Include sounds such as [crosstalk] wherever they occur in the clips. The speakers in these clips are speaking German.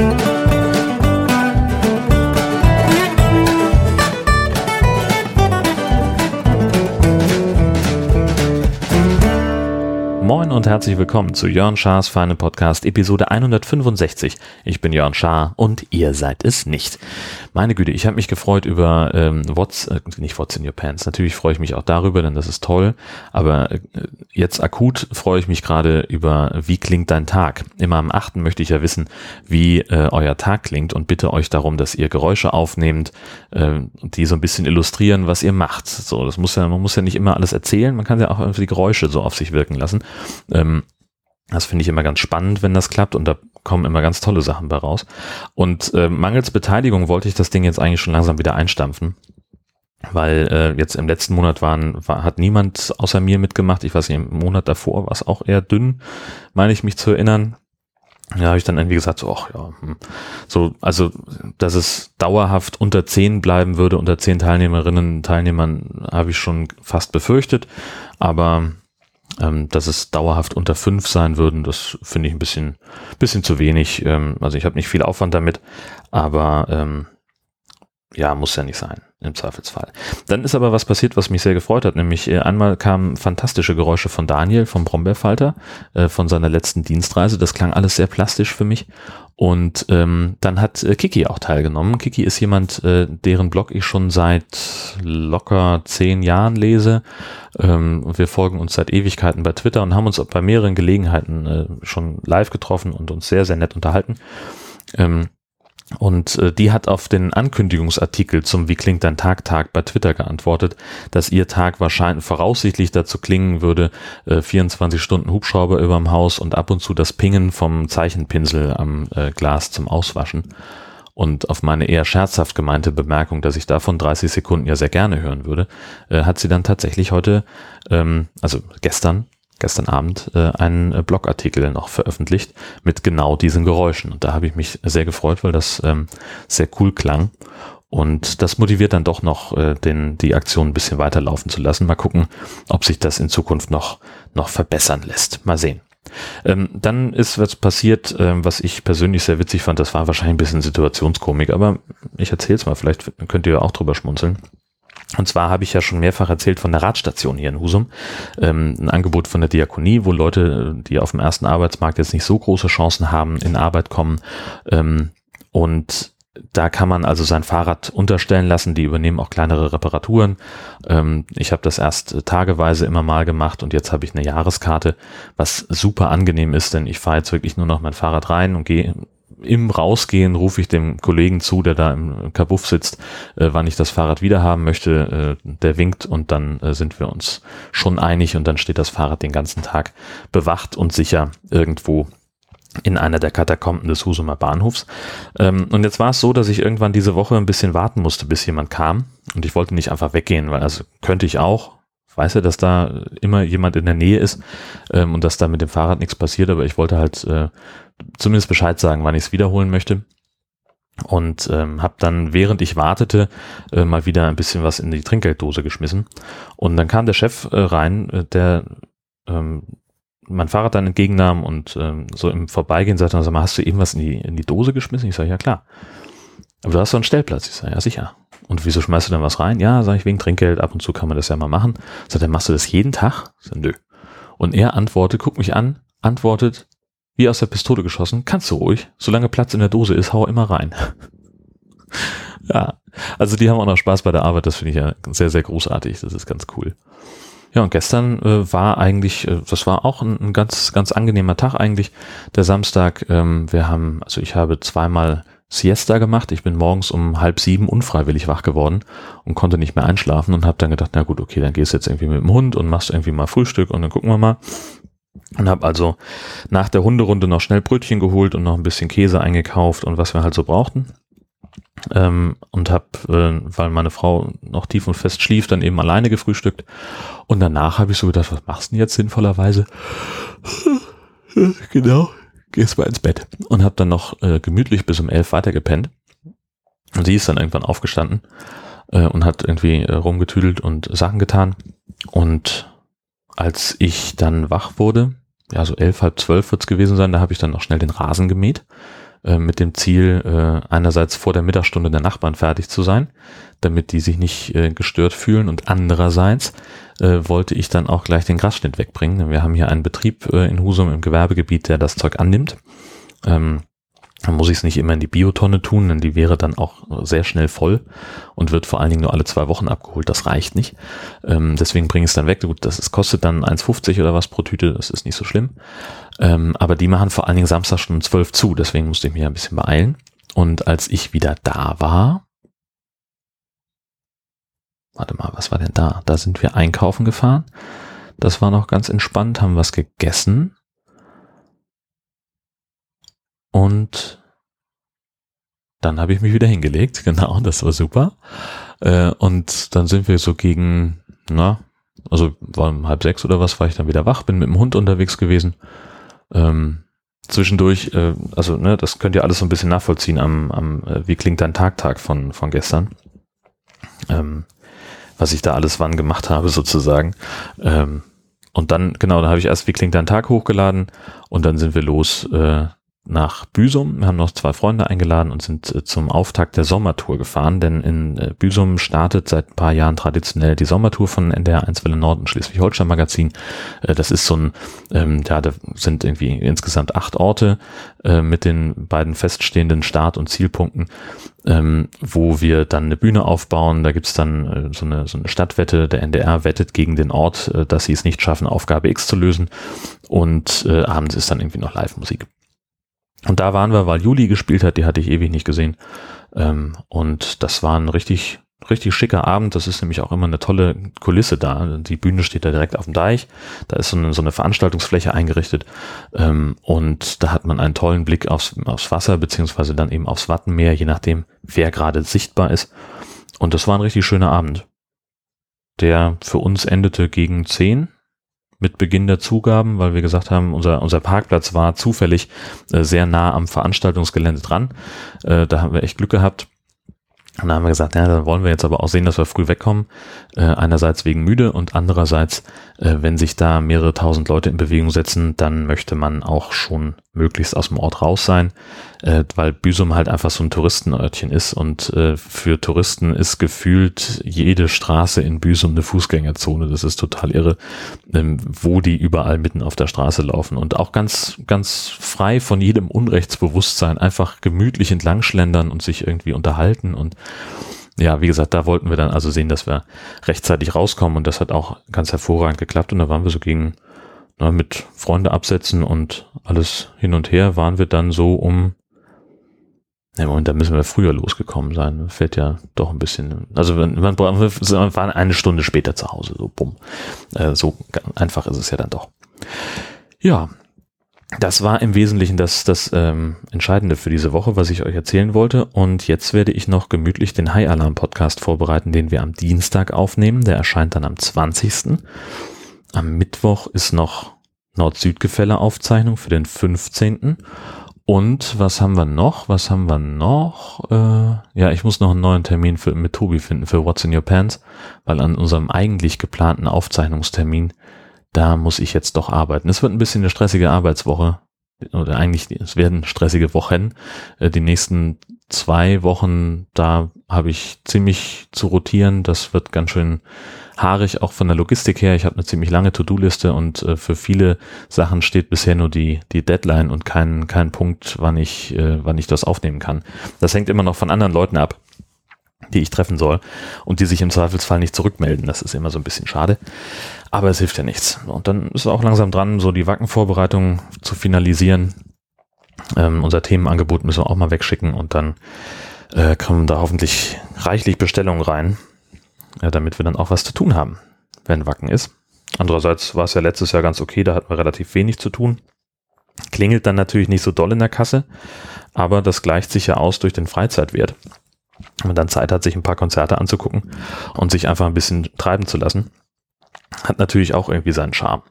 thank you. Und herzlich willkommen zu Jörn Schars Feine Podcast Episode 165. Ich bin Jörn Schaar und ihr seid es nicht. Meine Güte, ich habe mich gefreut über ähm, What's, äh, nicht What's in Your Pants. Natürlich freue ich mich auch darüber, denn das ist toll. Aber äh, jetzt akut freue ich mich gerade über, wie klingt dein Tag? Immer am 8. möchte ich ja wissen, wie äh, euer Tag klingt und bitte euch darum, dass ihr Geräusche aufnehmt, äh, die so ein bisschen illustrieren, was ihr macht. So, das muss ja, man muss ja nicht immer alles erzählen, man kann ja auch irgendwie Geräusche so auf sich wirken lassen. Ähm, das finde ich immer ganz spannend, wenn das klappt und da kommen immer ganz tolle Sachen bei raus. Und äh, mangels Beteiligung wollte ich das Ding jetzt eigentlich schon langsam wieder einstampfen. Weil äh, jetzt im letzten Monat waren, war, hat niemand außer mir mitgemacht. Ich weiß nicht, im Monat davor war es auch eher dünn, meine ich mich zu erinnern. Ja, habe ich dann irgendwie gesagt, so, ach ja, hm. so, also, dass es dauerhaft unter zehn bleiben würde, unter zehn Teilnehmerinnen Teilnehmern, habe ich schon fast befürchtet. Aber ähm, dass es dauerhaft unter fünf sein würden, das finde ich ein bisschen, bisschen zu wenig. Ähm, also ich habe nicht viel Aufwand damit, aber ähm, ja, muss ja nicht sein, im Zweifelsfall. Dann ist aber was passiert, was mich sehr gefreut hat, nämlich äh, einmal kamen fantastische Geräusche von Daniel, vom Brombeerfalter, äh, von seiner letzten Dienstreise. Das klang alles sehr plastisch für mich. Und ähm, dann hat äh, Kiki auch teilgenommen. Kiki ist jemand, äh, deren Blog ich schon seit locker zehn Jahren lese. Ähm, wir folgen uns seit Ewigkeiten bei Twitter und haben uns bei mehreren Gelegenheiten äh, schon live getroffen und uns sehr, sehr nett unterhalten. Ähm, und äh, die hat auf den Ankündigungsartikel zum Wie klingt dein Tag Tag bei Twitter geantwortet, dass ihr Tag wahrscheinlich voraussichtlich dazu klingen würde, äh, 24 Stunden Hubschrauber überm Haus und ab und zu das Pingen vom Zeichenpinsel am äh, Glas zum Auswaschen. Und auf meine eher scherzhaft gemeinte Bemerkung, dass ich davon 30 Sekunden ja sehr gerne hören würde, äh, hat sie dann tatsächlich heute, ähm, also gestern, gestern Abend äh, einen äh, Blogartikel noch veröffentlicht mit genau diesen Geräuschen. Und da habe ich mich sehr gefreut, weil das ähm, sehr cool klang. Und das motiviert dann doch noch, äh, den, die Aktion ein bisschen weiterlaufen zu lassen. Mal gucken, ob sich das in Zukunft noch, noch verbessern lässt. Mal sehen. Ähm, dann ist was passiert, ähm, was ich persönlich sehr witzig fand. Das war wahrscheinlich ein bisschen Situationskomik, aber ich erzähle es mal, vielleicht könnt ihr auch drüber schmunzeln. Und zwar habe ich ja schon mehrfach erzählt von der Radstation hier in Husum, ähm, ein Angebot von der Diakonie, wo Leute, die auf dem ersten Arbeitsmarkt jetzt nicht so große Chancen haben, in Arbeit kommen. Ähm, und da kann man also sein Fahrrad unterstellen lassen, die übernehmen auch kleinere Reparaturen. Ähm, ich habe das erst tageweise immer mal gemacht und jetzt habe ich eine Jahreskarte, was super angenehm ist, denn ich fahre jetzt wirklich nur noch mein Fahrrad rein und gehe im Rausgehen rufe ich dem Kollegen zu, der da im Kabuff sitzt, äh, wann ich das Fahrrad wieder haben möchte. Äh, der winkt und dann äh, sind wir uns schon einig und dann steht das Fahrrad den ganzen Tag bewacht und sicher irgendwo in einer der Katakomben des Husumer Bahnhofs. Ähm, und jetzt war es so, dass ich irgendwann diese Woche ein bisschen warten musste, bis jemand kam. Und ich wollte nicht einfach weggehen, weil also könnte ich auch, weiß ja, dass da immer jemand in der Nähe ist ähm, und dass da mit dem Fahrrad nichts passiert, aber ich wollte halt äh, zumindest Bescheid sagen, wann ich es wiederholen möchte. Und ähm, habe dann, während ich wartete, äh, mal wieder ein bisschen was in die Trinkgelddose geschmissen. Und dann kam der Chef äh, rein, äh, der ähm, mein Fahrrad dann entgegennahm und ähm, so im Vorbeigehen sagte, sag mal, hast du eben was in die, in die Dose geschmissen? Ich sage, ja klar. Aber du hast doch einen Stellplatz. Ich sage, ja sicher. Und wieso schmeißt du denn was rein? Ja, sage ich, wegen Trinkgeld. Ab und zu kann man das ja mal machen. Sagt er, machst du das jeden Tag? Sage, nö. Und er antwortet, guckt mich an, antwortet, wie aus der Pistole geschossen, kannst du ruhig. Solange Platz in der Dose ist, hau immer rein. [laughs] ja, also die haben auch noch Spaß bei der Arbeit. Das finde ich ja sehr, sehr großartig. Das ist ganz cool. Ja, und gestern äh, war eigentlich, äh, das war auch ein, ein, ganz, ganz angenehmer Tag eigentlich, der Samstag. Ähm, wir haben, also ich habe zweimal Siesta gemacht. Ich bin morgens um halb sieben unfreiwillig wach geworden und konnte nicht mehr einschlafen und habe dann gedacht, na gut, okay, dann gehst du jetzt irgendwie mit dem Hund und machst irgendwie mal Frühstück und dann gucken wir mal. Und habe also nach der Hunderunde noch schnell Brötchen geholt und noch ein bisschen Käse eingekauft und was wir halt so brauchten. Ähm, und habe, äh, weil meine Frau noch tief und fest schlief, dann eben alleine gefrühstückt. Und danach habe ich so gedacht, was machst du denn jetzt sinnvollerweise? [laughs] genau, gehst mal ins Bett. Und habe dann noch äh, gemütlich bis um elf weitergepennt. Und sie ist dann irgendwann aufgestanden äh, und hat irgendwie äh, rumgetüdelt und Sachen getan. Und als ich dann wach wurde, ja so elf, halb zwölf wird's gewesen sein, da habe ich dann noch schnell den Rasen gemäht äh, mit dem Ziel, äh, einerseits vor der Mittagsstunde der Nachbarn fertig zu sein, damit die sich nicht äh, gestört fühlen und andererseits äh, wollte ich dann auch gleich den Grasschnitt wegbringen. Wir haben hier einen Betrieb äh, in Husum im Gewerbegebiet, der das Zeug annimmt. Ähm, dann muss ich es nicht immer in die Biotonne tun, denn die wäre dann auch sehr schnell voll und wird vor allen Dingen nur alle zwei Wochen abgeholt. Das reicht nicht. Ähm, deswegen bringe ich es dann weg. Gut, das ist, kostet dann 1,50 oder was pro Tüte, das ist nicht so schlimm. Ähm, aber die machen vor allen Dingen Samstag schon um 12 zu, deswegen musste ich mich ein bisschen beeilen. Und als ich wieder da war, warte mal, was war denn da? Da sind wir einkaufen gefahren. Das war noch ganz entspannt, haben was gegessen und dann habe ich mich wieder hingelegt, [laughs] genau, das war super. Äh, und dann sind wir so gegen, na, also war um halb sechs oder was, war ich dann wieder wach, bin mit dem Hund unterwegs gewesen. Ähm, zwischendurch, äh, also ne, das könnt ihr alles so ein bisschen nachvollziehen am, am äh, wie klingt dein Tag-Tag von, von gestern. Ähm, was ich da alles wann gemacht habe sozusagen. Ähm, und dann, genau, da habe ich erst wie klingt dein Tag hochgeladen und dann sind wir los äh, nach Büsum. Wir haben noch zwei Freunde eingeladen und sind äh, zum Auftakt der Sommertour gefahren, denn in äh, Büsum startet seit ein paar Jahren traditionell die Sommertour von NDR 1 Welle Nord und Schleswig-Holstein Magazin. Äh, das ist so ein, ähm, ja, da sind irgendwie insgesamt acht Orte mit den beiden feststehenden Start- und Zielpunkten, ähm, wo wir dann eine Bühne aufbauen. Da gibt's dann so, eine, so eine Stadtwette. Der NDR wettet gegen den Ort, dass sie es nicht schaffen, Aufgabe X zu lösen. Und abends ist dann irgendwie noch Live-Musik. Und da waren wir, weil Juli gespielt hat, die hatte ich ewig nicht gesehen. Ähm, und das war ein richtig, richtig schicker Abend. Das ist nämlich auch immer eine tolle Kulisse da. Die Bühne steht da direkt auf dem Deich. Da ist so eine, so eine Veranstaltungsfläche eingerichtet. Ähm, und da hat man einen tollen Blick aufs, aufs Wasser, beziehungsweise dann eben aufs Wattenmeer, je nachdem, wer gerade sichtbar ist. Und das war ein richtig schöner Abend. Der für uns endete gegen zehn mit Beginn der Zugaben, weil wir gesagt haben, unser, unser Parkplatz war zufällig äh, sehr nah am Veranstaltungsgelände dran. Äh, da haben wir echt Glück gehabt. Und da haben wir gesagt, ja, dann wollen wir jetzt aber auch sehen, dass wir früh wegkommen. Äh, einerseits wegen müde und andererseits, äh, wenn sich da mehrere tausend Leute in Bewegung setzen, dann möchte man auch schon möglichst aus dem Ort raus sein, äh, weil Büsum halt einfach so ein Touristenörtchen ist und äh, für Touristen ist gefühlt jede Straße in Büsum eine Fußgängerzone. Das ist total irre, ähm, wo die überall mitten auf der Straße laufen und auch ganz, ganz frei von jedem Unrechtsbewusstsein einfach gemütlich entlang schlendern und sich irgendwie unterhalten und ja, wie gesagt, da wollten wir dann also sehen, dass wir rechtzeitig rauskommen und das hat auch ganz hervorragend geklappt und da waren wir so gegen na, mit Freunde absetzen und alles hin und her waren wir dann so um ja, Moment, da müssen wir früher losgekommen sein. Fällt ja doch ein bisschen. Also man waren eine Stunde später zu Hause, so bumm. Äh, so einfach ist es ja dann doch. Ja, das war im Wesentlichen das, das ähm, Entscheidende für diese Woche, was ich euch erzählen wollte. Und jetzt werde ich noch gemütlich den High Alarm Podcast vorbereiten, den wir am Dienstag aufnehmen. Der erscheint dann am 20. Am Mittwoch ist noch Nord-Süd-Gefälle-Aufzeichnung für den 15. Und was haben wir noch? Was haben wir noch? Äh, ja, ich muss noch einen neuen Termin für, mit Tobi finden für What's in Your Pants, weil an unserem eigentlich geplanten Aufzeichnungstermin da muss ich jetzt doch arbeiten. Es wird ein bisschen eine stressige Arbeitswoche oder eigentlich, es werden stressige Wochen. Äh, die nächsten zwei Wochen, da habe ich ziemlich zu rotieren. Das wird ganz schön haarig, auch von der Logistik her. Ich habe eine ziemlich lange To-Do-Liste und äh, für viele Sachen steht bisher nur die, die Deadline und kein, kein Punkt, wann ich, äh, wann ich das aufnehmen kann. Das hängt immer noch von anderen Leuten ab die ich treffen soll und die sich im Zweifelsfall nicht zurückmelden. Das ist immer so ein bisschen schade. Aber es hilft ja nichts. Und dann ist auch langsam dran, so die Wackenvorbereitung zu finalisieren. Ähm, unser Themenangebot müssen wir auch mal wegschicken und dann äh, kommen da hoffentlich reichlich Bestellungen rein, äh, damit wir dann auch was zu tun haben, wenn Wacken ist. Andererseits war es ja letztes Jahr ganz okay, da hatten wir relativ wenig zu tun. Klingelt dann natürlich nicht so doll in der Kasse, aber das gleicht sich ja aus durch den Freizeitwert. Wenn man dann Zeit hat, sich ein paar Konzerte anzugucken und sich einfach ein bisschen treiben zu lassen, hat natürlich auch irgendwie seinen Charme.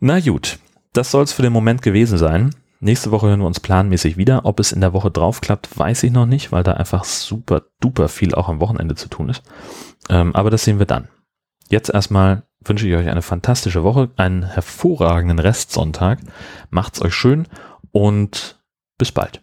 Na gut, das soll es für den Moment gewesen sein. Nächste Woche hören wir uns planmäßig wieder. Ob es in der Woche drauf klappt, weiß ich noch nicht, weil da einfach super duper viel auch am Wochenende zu tun ist. Ähm, aber das sehen wir dann. Jetzt erstmal wünsche ich euch eine fantastische Woche, einen hervorragenden Restsonntag. Macht's euch schön und bis bald.